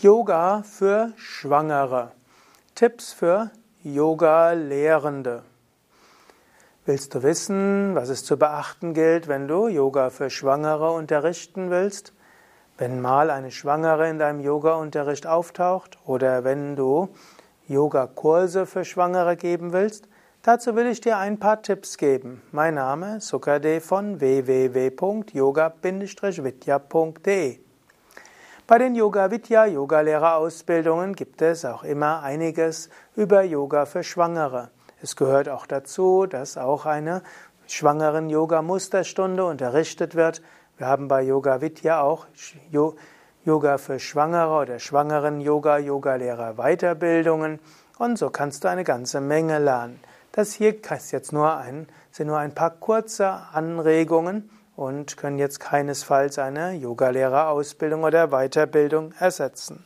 Yoga für Schwangere. Tipps für Yoga-Lehrende. Willst du wissen, was es zu beachten gilt, wenn du Yoga für Schwangere unterrichten willst? Wenn mal eine Schwangere in deinem Yoga-Unterricht auftaucht oder wenn du Yoga-Kurse für Schwangere geben willst, dazu will ich dir ein paar Tipps geben. Mein Name ist Sukade von www.yoga-vidya.de bei den Yoga Vidya Yogalehrerausbildungen gibt es auch immer einiges über Yoga für Schwangere. Es gehört auch dazu, dass auch eine schwangeren Yoga Musterstunde unterrichtet wird. Wir haben bei Yoga Vidya auch Yoga für Schwangere oder schwangeren Yoga Yogalehrer Weiterbildungen und so kannst du eine ganze Menge lernen. Das hier ist jetzt nur ein, sind nur ein paar kurze Anregungen und können jetzt keinesfalls eine Yogalehrerausbildung oder Weiterbildung ersetzen.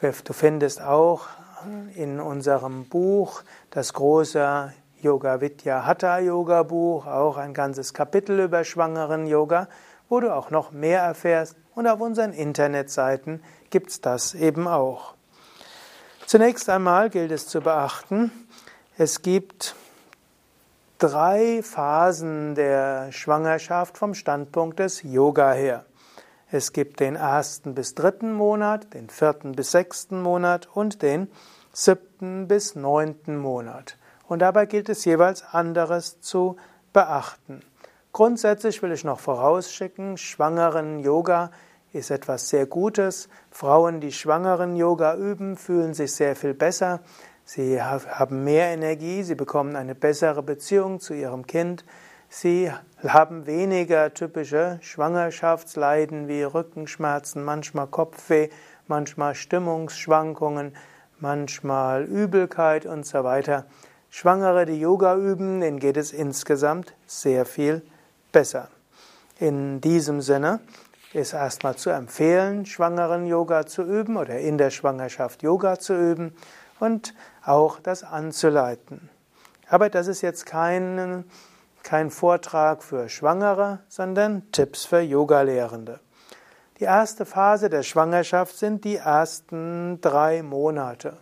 Du findest auch in unserem Buch das große Yoga Vidya Hatha Yoga Buch, auch ein ganzes Kapitel über schwangeren Yoga, wo du auch noch mehr erfährst und auf unseren Internetseiten gibt es das eben auch. Zunächst einmal gilt es zu beachten, es gibt drei Phasen der Schwangerschaft vom Standpunkt des Yoga her. Es gibt den ersten bis dritten Monat, den vierten bis sechsten Monat und den siebten bis neunten Monat. Und dabei gilt es jeweils anderes zu beachten. Grundsätzlich will ich noch vorausschicken, schwangeren Yoga ist etwas sehr Gutes. Frauen, die schwangeren Yoga üben, fühlen sich sehr viel besser. Sie haben mehr Energie, sie bekommen eine bessere Beziehung zu ihrem Kind, sie haben weniger typische Schwangerschaftsleiden wie Rückenschmerzen, manchmal Kopfweh, manchmal Stimmungsschwankungen, manchmal Übelkeit und so weiter. Schwangere, die Yoga üben, denen geht es insgesamt sehr viel besser. In diesem Sinne ist erstmal zu empfehlen, schwangeren Yoga zu üben oder in der Schwangerschaft Yoga zu üben und auch das anzuleiten. Aber das ist jetzt kein, kein Vortrag für Schwangere, sondern Tipps für Yogalehrende. Die erste Phase der Schwangerschaft sind die ersten drei Monate.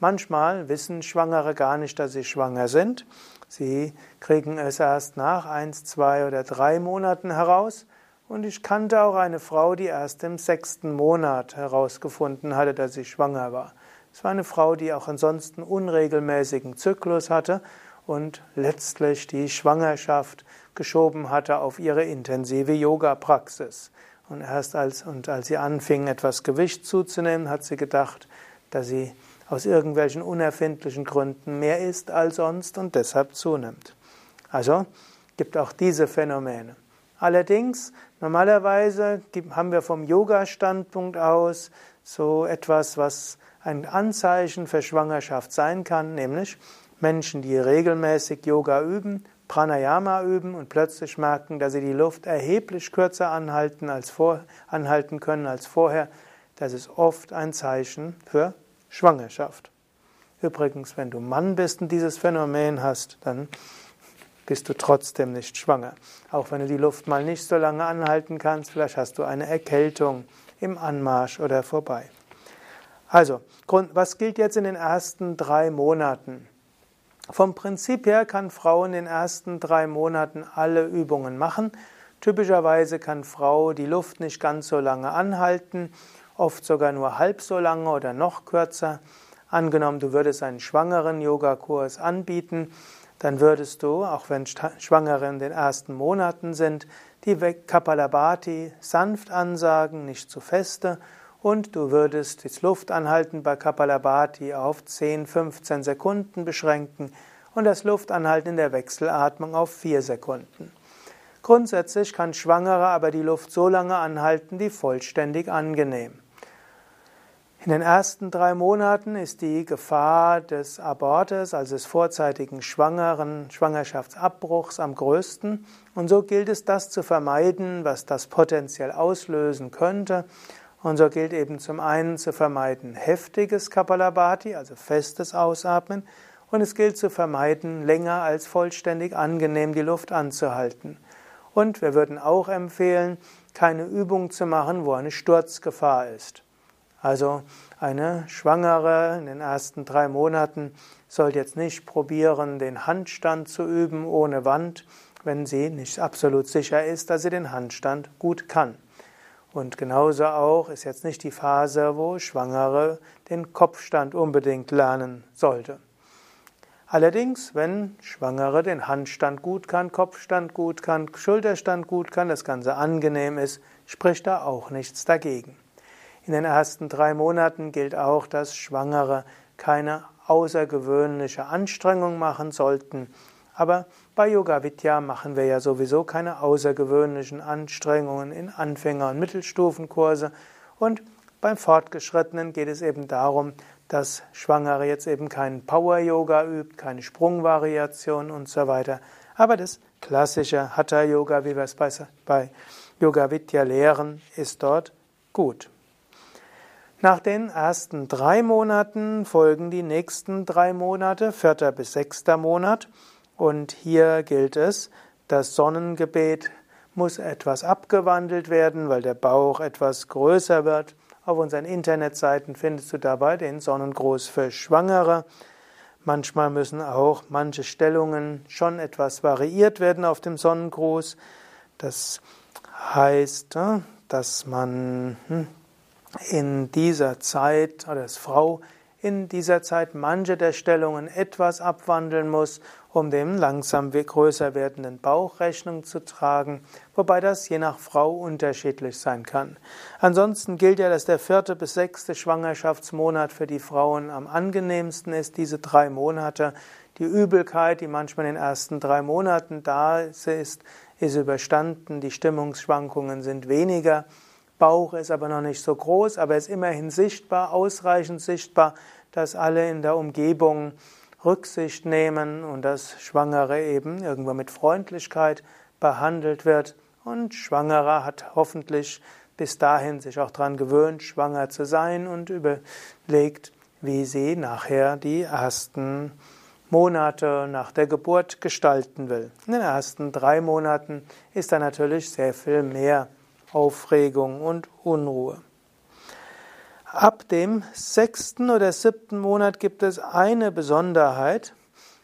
Manchmal wissen Schwangere gar nicht, dass sie schwanger sind. Sie kriegen es erst nach eins, zwei oder drei Monaten heraus. Und ich kannte auch eine Frau, die erst im sechsten Monat herausgefunden hatte, dass sie schwanger war. Es war eine Frau, die auch ansonsten unregelmäßigen Zyklus hatte und letztlich die Schwangerschaft geschoben hatte auf ihre intensive Yoga-Praxis. Und erst als, und als sie anfing, etwas Gewicht zuzunehmen, hat sie gedacht, dass sie aus irgendwelchen unerfindlichen Gründen mehr isst als sonst und deshalb zunimmt. Also gibt auch diese Phänomene. Allerdings, normalerweise haben wir vom Yoga-Standpunkt aus so etwas, was ein Anzeichen für Schwangerschaft sein kann, nämlich Menschen, die regelmäßig Yoga üben, Pranayama üben und plötzlich merken, dass sie die Luft erheblich kürzer anhalten, als vor, anhalten können als vorher. Das ist oft ein Zeichen für Schwangerschaft. Übrigens, wenn du Mann bist und dieses Phänomen hast, dann bist du trotzdem nicht schwanger. Auch wenn du die Luft mal nicht so lange anhalten kannst, vielleicht hast du eine Erkältung im Anmarsch oder vorbei. Also, was gilt jetzt in den ersten drei Monaten? Vom Prinzip her kann Frau in den ersten drei Monaten alle Übungen machen. Typischerweise kann Frau die Luft nicht ganz so lange anhalten, oft sogar nur halb so lange oder noch kürzer. Angenommen, du würdest einen schwangeren Yogakurs anbieten, dann würdest du, auch wenn Schwangere in den ersten Monaten sind, die Kapalabhati sanft ansagen, nicht zu feste und du würdest das Luftanhalten bei Kapalabhati auf 10, 15 Sekunden beschränken und das Luftanhalten in der Wechselatmung auf 4 Sekunden. Grundsätzlich kann Schwangere aber die Luft so lange anhalten, wie vollständig angenehm. In den ersten drei Monaten ist die Gefahr des Abortes, also des vorzeitigen schwangeren Schwangerschaftsabbruchs, am größten. Und so gilt es, das zu vermeiden, was das potenziell auslösen könnte. Und so gilt eben zum einen zu vermeiden heftiges Kapalabhati, also festes Ausatmen, und es gilt zu vermeiden, länger als vollständig angenehm die Luft anzuhalten. Und wir würden auch empfehlen, keine Übung zu machen, wo eine Sturzgefahr ist. Also eine Schwangere in den ersten drei Monaten soll jetzt nicht probieren, den Handstand zu üben ohne Wand, wenn sie nicht absolut sicher ist, dass sie den Handstand gut kann. Und genauso auch ist jetzt nicht die Phase, wo Schwangere den Kopfstand unbedingt lernen sollte. Allerdings, wenn Schwangere den Handstand gut kann, Kopfstand gut kann, Schulterstand gut kann, das Ganze angenehm ist, spricht da auch nichts dagegen. In den ersten drei Monaten gilt auch, dass Schwangere keine außergewöhnliche Anstrengung machen sollten. Aber bei Yoga Vidya machen wir ja sowieso keine außergewöhnlichen Anstrengungen in Anfänger- und Mittelstufenkurse. Und beim Fortgeschrittenen geht es eben darum, dass Schwangere jetzt eben keinen Power-Yoga übt, keine Sprungvariation und so weiter. Aber das klassische Hatha-Yoga, wie wir es bei, bei Yoga Vidya lehren, ist dort gut. Nach den ersten drei Monaten folgen die nächsten drei Monate, vierter bis sechster Monat. Und hier gilt es, das Sonnengebet muss etwas abgewandelt werden, weil der Bauch etwas größer wird. Auf unseren Internetseiten findest du dabei den Sonnengruß für Schwangere. Manchmal müssen auch manche Stellungen schon etwas variiert werden auf dem Sonnengruß. Das heißt, äh, dass man hm, in dieser Zeit oder als Frau in dieser Zeit manche der Stellungen etwas abwandeln muss, um dem langsam größer werdenden Bauch Rechnung zu tragen, wobei das je nach Frau unterschiedlich sein kann. Ansonsten gilt ja, dass der vierte bis sechste Schwangerschaftsmonat für die Frauen am angenehmsten ist, diese drei Monate. Die Übelkeit, die manchmal in den ersten drei Monaten da ist, ist überstanden, die Stimmungsschwankungen sind weniger. Bauch ist aber noch nicht so groß, aber ist immerhin sichtbar, ausreichend sichtbar, dass alle in der Umgebung Rücksicht nehmen und dass Schwangere eben irgendwann mit Freundlichkeit behandelt wird. Und Schwangere hat hoffentlich bis dahin sich auch daran gewöhnt, schwanger zu sein und überlegt, wie sie nachher die ersten Monate nach der Geburt gestalten will. In den ersten drei Monaten ist da natürlich sehr viel mehr Aufregung und Unruhe. Ab dem sechsten oder siebten Monat gibt es eine Besonderheit.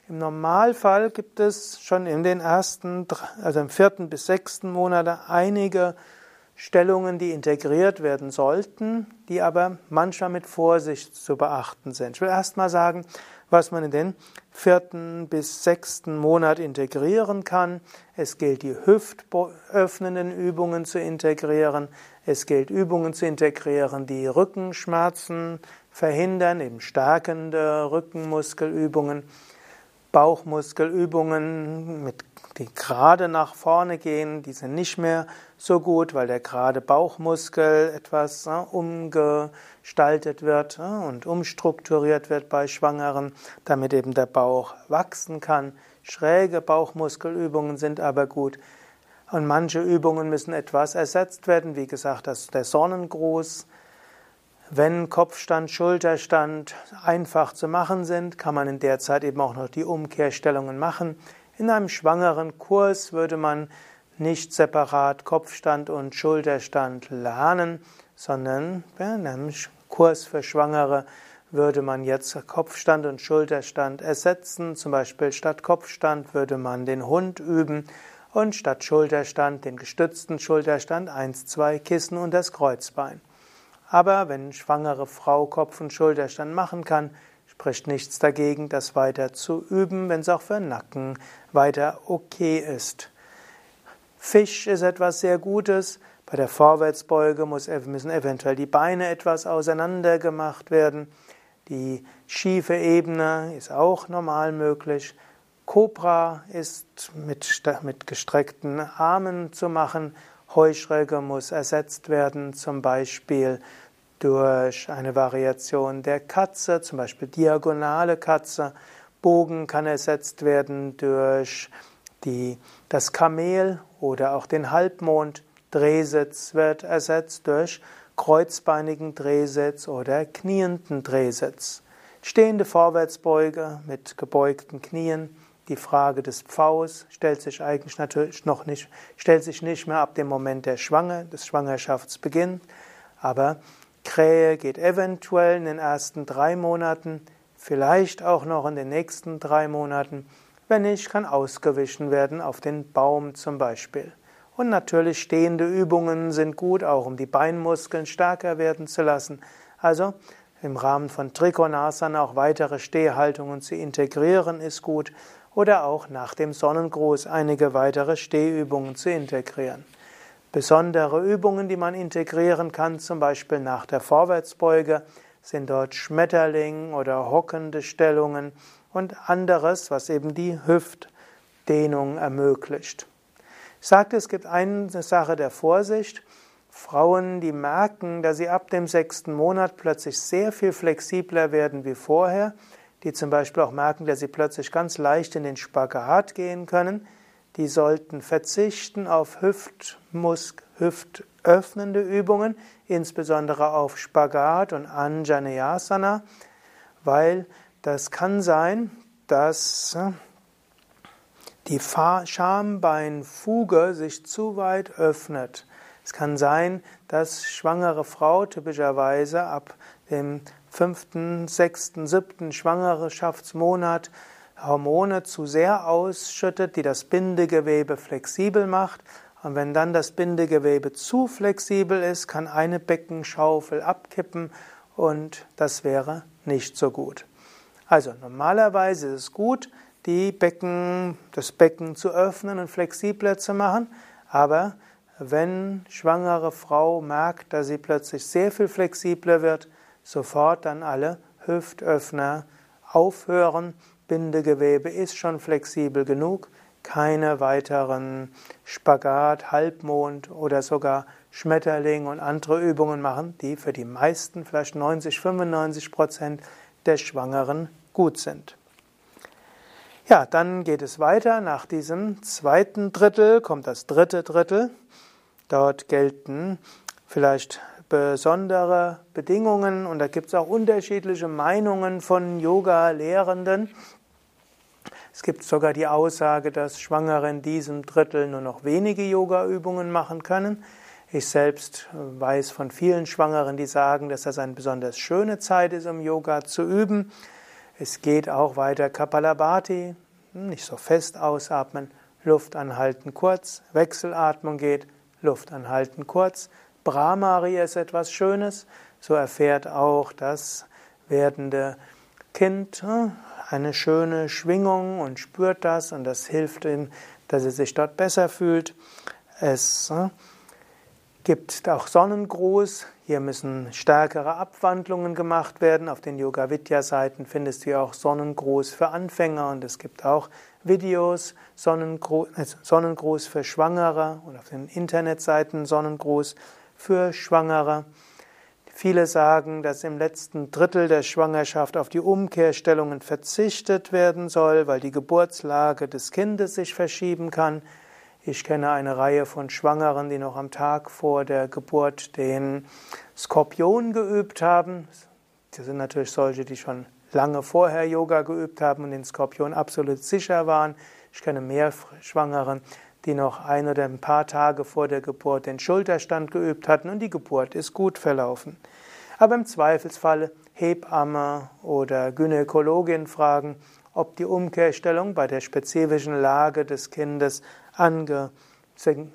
Im Normalfall gibt es schon in den ersten, also im vierten bis sechsten Monat einige Stellungen, die integriert werden sollten, die aber manchmal mit Vorsicht zu beachten sind. Ich will erst mal sagen, was man in den vierten bis sechsten Monat integrieren kann. Es gilt, die hüftöffnenden Übungen zu integrieren. Es gilt, Übungen zu integrieren, die Rückenschmerzen verhindern, eben stärkende Rückenmuskelübungen, Bauchmuskelübungen, mit, die gerade nach vorne gehen, die sind nicht mehr so gut, weil der gerade Bauchmuskel etwas äh, umge gestaltet wird und umstrukturiert wird bei Schwangeren, damit eben der Bauch wachsen kann. Schräge Bauchmuskelübungen sind aber gut. Und manche Übungen müssen etwas ersetzt werden. Wie gesagt, das der Sonnengruß. Wenn Kopfstand, Schulterstand einfach zu machen sind, kann man in der Zeit eben auch noch die Umkehrstellungen machen. In einem schwangeren Kurs würde man nicht separat Kopfstand und Schulterstand lernen, sondern in einem Kurs für Schwangere würde man jetzt Kopfstand und Schulterstand ersetzen. Zum Beispiel statt Kopfstand würde man den Hund üben und statt Schulterstand den gestützten Schulterstand eins, zwei Kissen und das Kreuzbein. Aber wenn schwangere Frau Kopf- und Schulterstand machen kann, spricht nichts dagegen, das weiter zu üben, wenn es auch für Nacken weiter okay ist. Fisch ist etwas sehr Gutes. Bei der Vorwärtsbeuge müssen eventuell die Beine etwas auseinander gemacht werden. Die schiefe Ebene ist auch normal möglich. Cobra ist mit, mit gestreckten Armen zu machen. Heuschrecke muss ersetzt werden, zum Beispiel durch eine Variation der Katze, zum Beispiel diagonale Katze. Bogen kann ersetzt werden durch die, das Kamel oder auch den Halbmond. Drehsitz wird ersetzt durch kreuzbeinigen Drehsitz oder knienden Drehsitz. Stehende Vorwärtsbeuge mit gebeugten Knien. Die Frage des Pfaus stellt sich eigentlich natürlich noch nicht, stellt sich nicht mehr ab dem Moment der Schwange, des Schwangerschaftsbeginns, aber Krähe geht eventuell in den ersten drei Monaten, vielleicht auch noch in den nächsten drei Monaten. Wenn nicht, kann ausgewichen werden auf den Baum zum Beispiel. Und natürlich stehende Übungen sind gut, auch um die Beinmuskeln stärker werden zu lassen. Also im Rahmen von Trikonasana auch weitere Stehhaltungen zu integrieren ist gut oder auch nach dem Sonnengruß einige weitere Stehübungen zu integrieren. Besondere Übungen, die man integrieren kann, zum Beispiel nach der Vorwärtsbeuge, sind dort Schmetterling oder hockende Stellungen und anderes, was eben die Hüftdehnung ermöglicht. Ich sagte, es gibt eine Sache der Vorsicht. Frauen, die merken, dass sie ab dem sechsten Monat plötzlich sehr viel flexibler werden wie vorher, die zum Beispiel auch merken, dass sie plötzlich ganz leicht in den Spagat gehen können, die sollten verzichten auf Hüftmusk hüftöffnende Übungen, insbesondere auf Spagat und Anjaneyasana, weil das kann sein, dass äh, die Schambeinfuge sich zu weit öffnet. Es kann sein, dass schwangere Frau typischerweise ab dem fünften, sechsten, siebten Schwangerschaftsmonat Hormone zu sehr ausschüttet, die das Bindegewebe flexibel macht. Und wenn dann das Bindegewebe zu flexibel ist, kann eine Beckenschaufel abkippen und das wäre nicht so gut. Also normalerweise ist es gut, die Becken, das Becken zu öffnen und flexibler zu machen, aber wenn schwangere Frau merkt, dass sie plötzlich sehr viel flexibler wird, sofort dann alle Hüftöffner aufhören Bindegewebe ist schon flexibel genug, keine weiteren Spagat, Halbmond oder sogar Schmetterling und andere Übungen machen, die für die meisten, vielleicht 90, 95 Prozent der Schwangeren gut sind. Ja, dann geht es weiter. Nach diesem zweiten Drittel kommt das dritte Drittel. Dort gelten vielleicht besondere Bedingungen und da gibt es auch unterschiedliche Meinungen von Yoga-Lehrenden. Es gibt sogar die Aussage, dass Schwangere in diesem Drittel nur noch wenige Yoga-Übungen machen können. Ich selbst weiß von vielen Schwangeren, die sagen, dass das eine besonders schöne Zeit ist, um Yoga zu üben. Es geht auch weiter Kapalabhati, nicht so fest ausatmen, Luft anhalten kurz, Wechselatmung geht, Luft anhalten kurz. Brahmari ist etwas Schönes, so erfährt auch das werdende Kind hm, eine schöne Schwingung und spürt das und das hilft ihm, dass er sich dort besser fühlt. Es hm, gibt auch Sonnengruß. Hier müssen stärkere Abwandlungen gemacht werden. Auf den Yoga Vidya Seiten findest du auch Sonnengruß für Anfänger und es gibt auch Videos Sonnengruß, äh, Sonnengruß für Schwangere und auf den Internetseiten Sonnengruß für Schwangere. Viele sagen, dass im letzten Drittel der Schwangerschaft auf die Umkehrstellungen verzichtet werden soll, weil die Geburtslage des Kindes sich verschieben kann. Ich kenne eine Reihe von Schwangeren, die noch am Tag vor der Geburt den Skorpion geübt haben. Das sind natürlich solche, die schon lange vorher Yoga geübt haben und den Skorpion absolut sicher waren. Ich kenne mehr Schwangeren, die noch ein oder ein paar Tage vor der Geburt den Schulterstand geübt hatten und die Geburt ist gut verlaufen. Aber im Zweifelsfall Hebamme oder Gynäkologin fragen, ob die Umkehrstellung bei der spezifischen Lage des Kindes ange,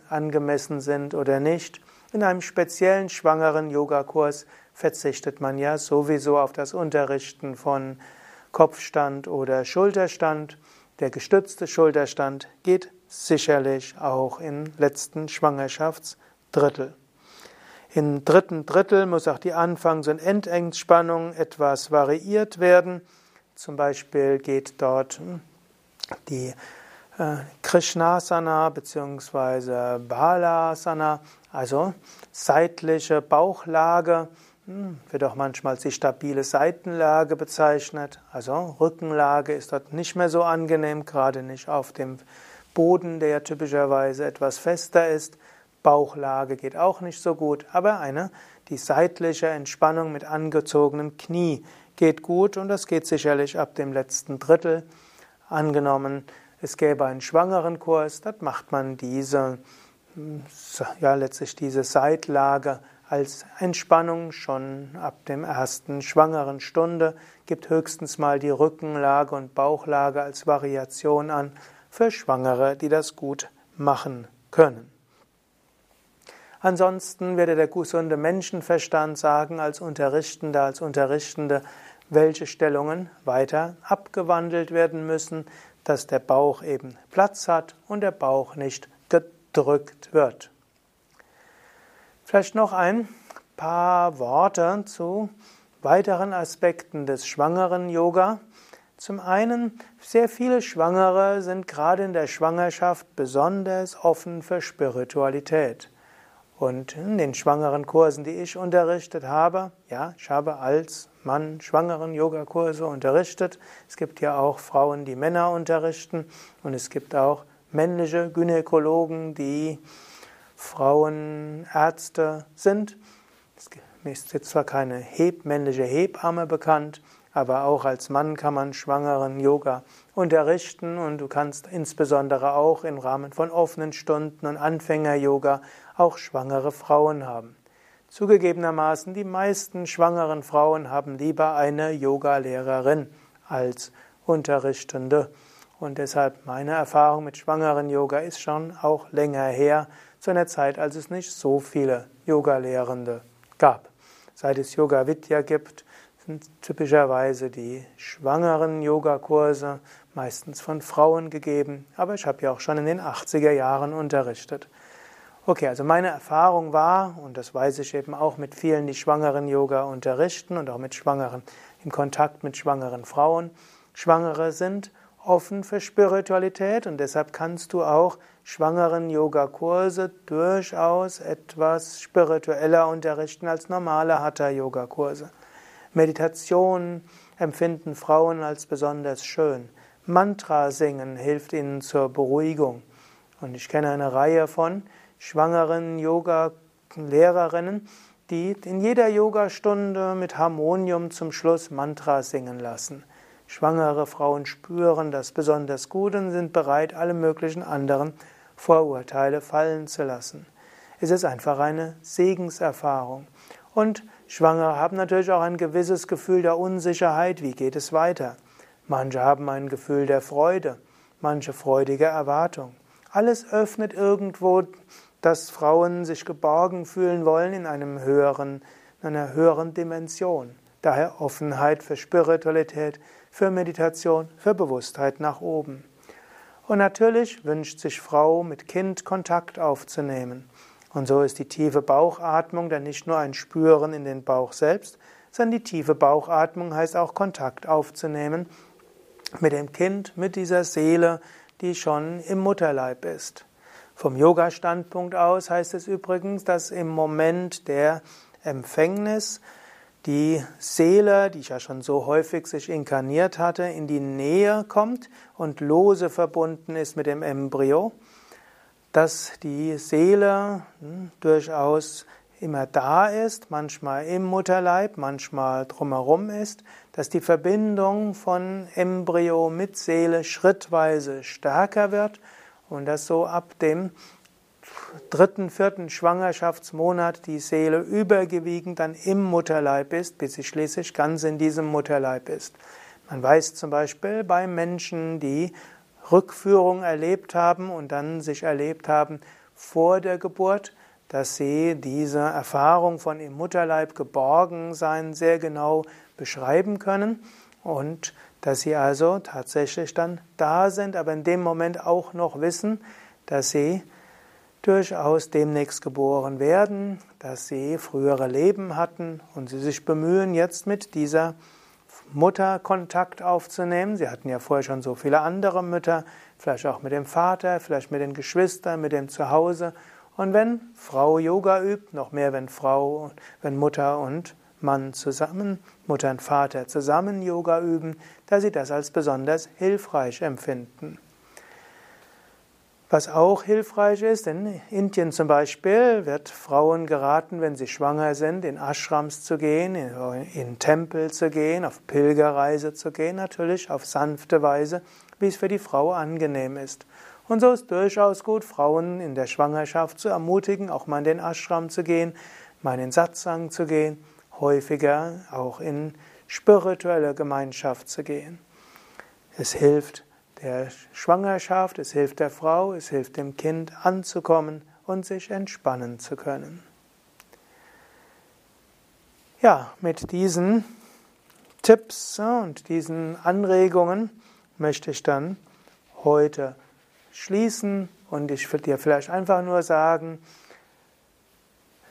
angemessen sind oder nicht. In einem speziellen schwangeren Yogakurs verzichtet man ja sowieso auf das Unterrichten von Kopfstand oder Schulterstand. Der gestützte Schulterstand geht sicherlich auch im letzten Schwangerschaftsdrittel. Im dritten Drittel muss auch die Anfangs- und Endentspannung etwas variiert werden. Zum Beispiel geht dort hm, die äh, Krishnasana bzw. Balasana, also seitliche Bauchlage, hm, wird auch manchmal als die stabile Seitenlage bezeichnet. Also Rückenlage ist dort nicht mehr so angenehm, gerade nicht auf dem Boden, der typischerweise etwas fester ist. Bauchlage geht auch nicht so gut, aber eine, die seitliche Entspannung mit angezogenem Knie geht gut und das geht sicherlich ab dem letzten Drittel. Angenommen, es gäbe einen schwangeren Kurs, dort macht man diese, ja, letztlich diese Seitlage als Entspannung schon ab dem ersten schwangeren Stunde, gibt höchstens mal die Rückenlage und Bauchlage als Variation an für Schwangere, die das gut machen können. Ansonsten werde der gesunde Menschenverstand sagen, als Unterrichtender, als Unterrichtende, welche Stellungen weiter abgewandelt werden müssen, dass der Bauch eben Platz hat und der Bauch nicht gedrückt wird. Vielleicht noch ein paar Worte zu weiteren Aspekten des schwangeren Yoga. Zum einen, sehr viele Schwangere sind gerade in der Schwangerschaft besonders offen für Spiritualität. Und in den schwangeren Kursen, die ich unterrichtet habe, ja, ich habe als Mann schwangeren Yogakurse unterrichtet. Es gibt ja auch Frauen, die Männer unterrichten und es gibt auch männliche Gynäkologen, die Frauenärzte sind. Mir ist jetzt zwar keine männliche Hebamme bekannt, aber auch als Mann kann man schwangeren Yoga unterrichten und du kannst insbesondere auch im Rahmen von offenen Stunden und Anfänger-Yoga auch schwangere Frauen haben. Zugegebenermaßen, die meisten schwangeren Frauen haben lieber eine Yogalehrerin als Unterrichtende. Und deshalb meine Erfahrung mit schwangeren Yoga ist schon auch länger her, zu einer Zeit, als es nicht so viele Yogalehrende gab. Seit es Yoga Vidya gibt, sind typischerweise die schwangeren Yogakurse meistens von Frauen gegeben, aber ich habe ja auch schon in den 80er Jahren unterrichtet. Okay, also meine Erfahrung war, und das weiß ich eben auch mit vielen, die schwangeren Yoga unterrichten und auch mit Schwangeren, im Kontakt mit schwangeren Frauen, Schwangere sind offen für Spiritualität und deshalb kannst du auch schwangeren Yogakurse durchaus etwas spiritueller unterrichten als normale Hatha-Yoga-Kurse. Meditation empfinden Frauen als besonders schön. Mantra singen hilft ihnen zur Beruhigung. Und ich kenne eine Reihe von schwangeren Yoga-Lehrerinnen, die in jeder Yogastunde mit Harmonium zum Schluss Mantra singen lassen. Schwangere Frauen spüren das besonders gut und sind bereit, alle möglichen anderen Vorurteile fallen zu lassen. Es ist einfach eine Segenserfahrung. Und Schwangere haben natürlich auch ein gewisses Gefühl der Unsicherheit, wie geht es weiter. Manche haben ein Gefühl der Freude, manche freudige Erwartung. Alles öffnet irgendwo, dass Frauen sich geborgen fühlen wollen in einem höheren, in einer höheren Dimension. Daher Offenheit für Spiritualität, für Meditation, für Bewusstheit nach oben. Und natürlich wünscht sich Frau mit Kind Kontakt aufzunehmen. Und so ist die tiefe Bauchatmung dann nicht nur ein Spüren in den Bauch selbst, sondern die tiefe Bauchatmung heißt auch Kontakt aufzunehmen mit dem Kind, mit dieser Seele, die schon im Mutterleib ist. Vom Yoga-Standpunkt aus heißt es übrigens, dass im Moment der Empfängnis die Seele, die ja schon so häufig sich inkarniert hatte, in die Nähe kommt und lose verbunden ist mit dem Embryo dass die Seele hm, durchaus immer da ist, manchmal im Mutterleib, manchmal drumherum ist, dass die Verbindung von Embryo mit Seele schrittweise stärker wird und dass so ab dem dritten, vierten Schwangerschaftsmonat die Seele übergewiegend dann im Mutterleib ist, bis sie schließlich ganz in diesem Mutterleib ist. Man weiß zum Beispiel bei Menschen, die Rückführung erlebt haben und dann sich erlebt haben vor der Geburt, dass sie diese Erfahrung von im Mutterleib geborgen sein sehr genau beschreiben können und dass sie also tatsächlich dann da sind, aber in dem Moment auch noch wissen, dass sie durchaus demnächst geboren werden, dass sie frühere Leben hatten und sie sich bemühen jetzt mit dieser Mutter Kontakt aufzunehmen. Sie hatten ja vorher schon so viele andere Mütter, vielleicht auch mit dem Vater, vielleicht mit den Geschwistern, mit dem Zuhause. Und wenn Frau Yoga übt, noch mehr wenn Frau, wenn Mutter und Mann zusammen, Mutter und Vater zusammen Yoga üben, da sie das als besonders hilfreich empfinden. Was auch hilfreich ist, in Indien zum Beispiel wird Frauen geraten, wenn sie schwanger sind, in Ashrams zu gehen, in, Tempel zu gehen, auf Pilgerreise zu gehen, natürlich auf sanfte Weise, wie es für die Frau angenehm ist. Und so ist durchaus gut, Frauen in der Schwangerschaft zu ermutigen, auch mal in den Ashram zu gehen, mal in Satsang zu gehen, häufiger auch in spirituelle Gemeinschaft zu gehen. Es hilft der Schwangerschaft, es hilft der Frau, es hilft dem Kind anzukommen und sich entspannen zu können. Ja, mit diesen Tipps und diesen Anregungen möchte ich dann heute schließen und ich will dir vielleicht einfach nur sagen,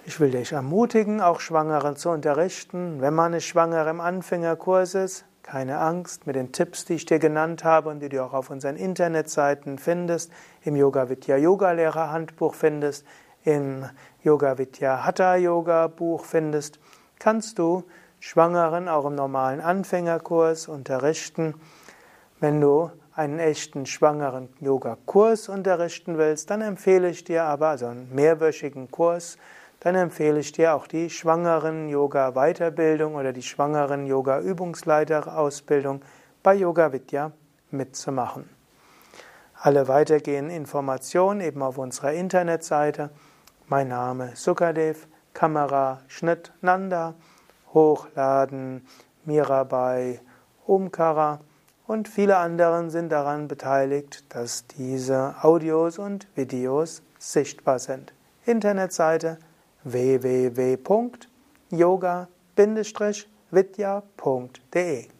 ich will dich ermutigen, auch Schwangere zu unterrichten. Wenn man eine Schwangere im Anfängerkurs ist, keine Angst, mit den Tipps, die ich dir genannt habe und die du auch auf unseren Internetseiten findest, im Yoga Vidya Yoga Lehrer Handbuch findest, im Yoga Vidya Hatha Yoga Buch findest, kannst du Schwangeren auch im normalen Anfängerkurs unterrichten. Wenn du einen echten schwangeren Yoga-Kurs unterrichten willst, dann empfehle ich dir aber, also einen mehrwöchigen Kurs, dann empfehle ich dir auch die schwangeren Yoga-Weiterbildung oder die schwangeren Yoga-Übungsleiter-Ausbildung bei Yoga Vidya mitzumachen. Alle weitergehenden Informationen eben auf unserer Internetseite. Mein Name Sukadev, Kamera Schnitt Nanda, Hochladen Mirabai Omkara und viele anderen sind daran beteiligt, dass diese Audios und Videos sichtbar sind. Internetseite www.yoga-vidya.de